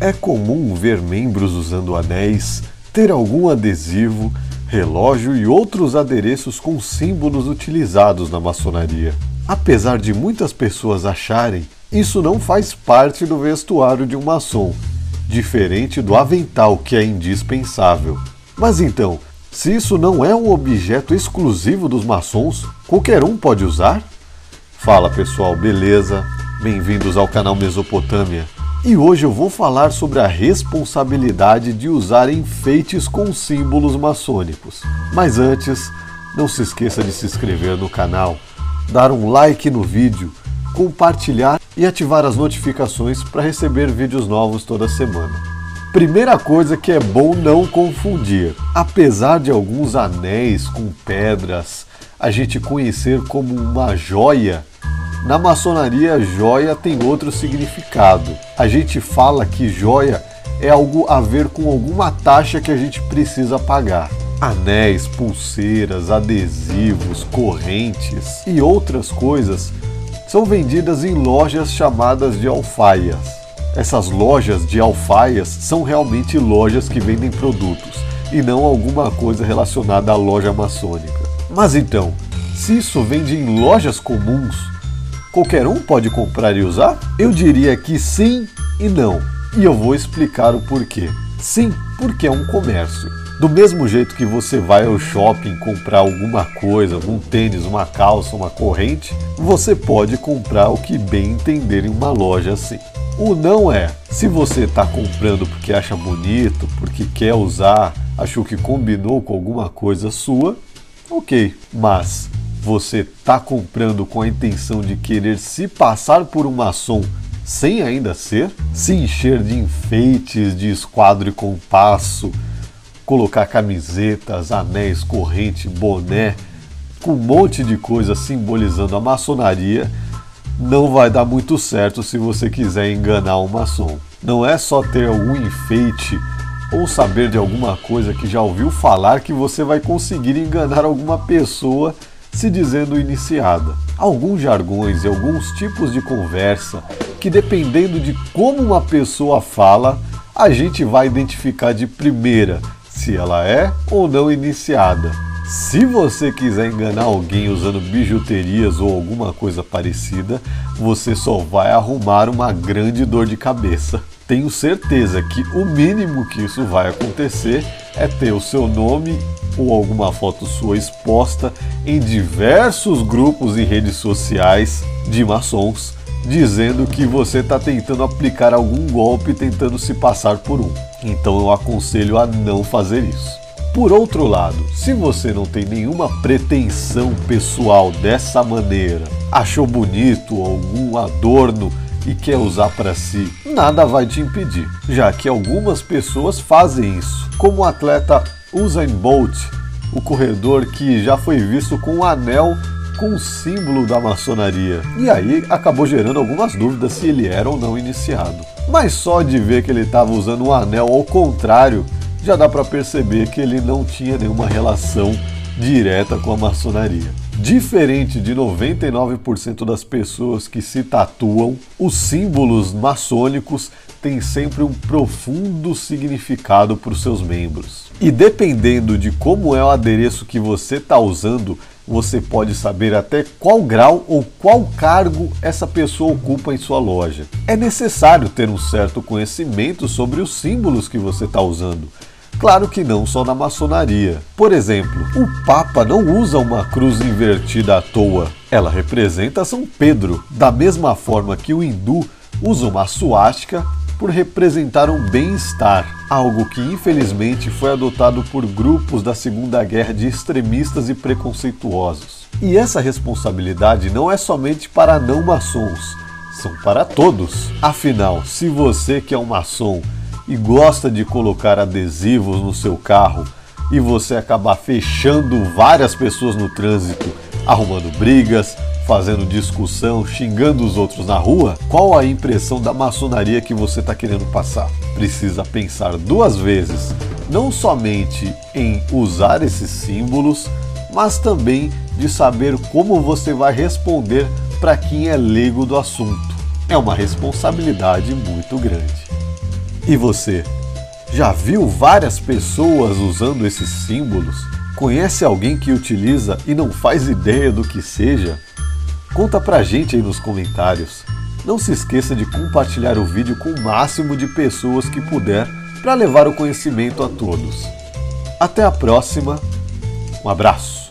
É comum ver membros usando anéis, ter algum adesivo, relógio e outros adereços com símbolos utilizados na maçonaria. Apesar de muitas pessoas acharem, isso não faz parte do vestuário de um maçom, diferente do avental que é indispensável. Mas então, se isso não é um objeto exclusivo dos maçons, qualquer um pode usar? Fala pessoal, beleza? Bem-vindos ao canal Mesopotâmia. E hoje eu vou falar sobre a responsabilidade de usar enfeites com símbolos maçônicos. Mas antes, não se esqueça de se inscrever no canal, dar um like no vídeo, compartilhar e ativar as notificações para receber vídeos novos toda semana. Primeira coisa que é bom não confundir. Apesar de alguns anéis com pedras a gente conhecer como uma joia, na maçonaria, joia tem outro significado. A gente fala que joia é algo a ver com alguma taxa que a gente precisa pagar. Anéis, pulseiras, adesivos, correntes e outras coisas são vendidas em lojas chamadas de alfaias. Essas lojas de alfaias são realmente lojas que vendem produtos e não alguma coisa relacionada à loja maçônica. Mas então, se isso vende em lojas comuns, qualquer um pode comprar e usar? Eu diria que sim e não. E eu vou explicar o porquê. Sim, porque é um comércio. Do mesmo jeito que você vai ao shopping comprar alguma coisa, um tênis, uma calça, uma corrente, você pode comprar o que bem entender em uma loja assim. O não é, se você está comprando porque acha bonito, porque quer usar, achou que combinou com alguma coisa sua, ok. Mas você está comprando com a intenção de querer se passar por um maçom sem ainda ser, se encher de enfeites, de esquadro e compasso, colocar camisetas, anéis, corrente, boné, com um monte de coisa simbolizando a maçonaria, não vai dar muito certo se você quiser enganar um maçom. Não é só ter algum enfeite ou saber de alguma coisa que já ouviu falar que você vai conseguir enganar alguma pessoa se dizendo iniciada. Alguns jargões e alguns tipos de conversa que, dependendo de como uma pessoa fala, a gente vai identificar de primeira se ela é ou não iniciada. Se você quiser enganar alguém usando bijuterias ou alguma coisa parecida, você só vai arrumar uma grande dor de cabeça. Tenho certeza que o mínimo que isso vai acontecer é ter o seu nome ou alguma foto sua exposta em diversos grupos e redes sociais de maçons, dizendo que você está tentando aplicar algum golpe tentando se passar por um. Então eu aconselho a não fazer isso. Por outro lado, se você não tem nenhuma pretensão pessoal dessa maneira, achou bonito algum adorno e quer usar para si, nada vai te impedir, já que algumas pessoas fazem isso, como o atleta Usain Bolt, o corredor que já foi visto com um anel com o símbolo da maçonaria. E aí acabou gerando algumas dúvidas se ele era ou não iniciado. Mas só de ver que ele estava usando um anel ao contrário, já dá para perceber que ele não tinha nenhuma relação direta com a maçonaria. Diferente de 99% das pessoas que se tatuam, os símbolos maçônicos têm sempre um profundo significado para os seus membros. E dependendo de como é o adereço que você está usando, você pode saber até qual grau ou qual cargo essa pessoa ocupa em sua loja. É necessário ter um certo conhecimento sobre os símbolos que você está usando Claro que não só na maçonaria. Por exemplo, o Papa não usa uma cruz invertida à toa. Ela representa São Pedro, da mesma forma que o hindu usa uma suástica por representar um bem-estar, algo que infelizmente foi adotado por grupos da Segunda Guerra de extremistas e preconceituosos. E essa responsabilidade não é somente para não maçons, são para todos. Afinal, se você que é um maçom e gosta de colocar adesivos no seu carro e você acabar fechando várias pessoas no trânsito, arrumando brigas, fazendo discussão, xingando os outros na rua, qual a impressão da maçonaria que você está querendo passar? Precisa pensar duas vezes, não somente em usar esses símbolos, mas também de saber como você vai responder para quem é leigo do assunto. É uma responsabilidade muito grande. E você? Já viu várias pessoas usando esses símbolos? Conhece alguém que utiliza e não faz ideia do que seja? Conta pra gente aí nos comentários. Não se esqueça de compartilhar o vídeo com o máximo de pessoas que puder para levar o conhecimento a todos. Até a próxima. Um abraço.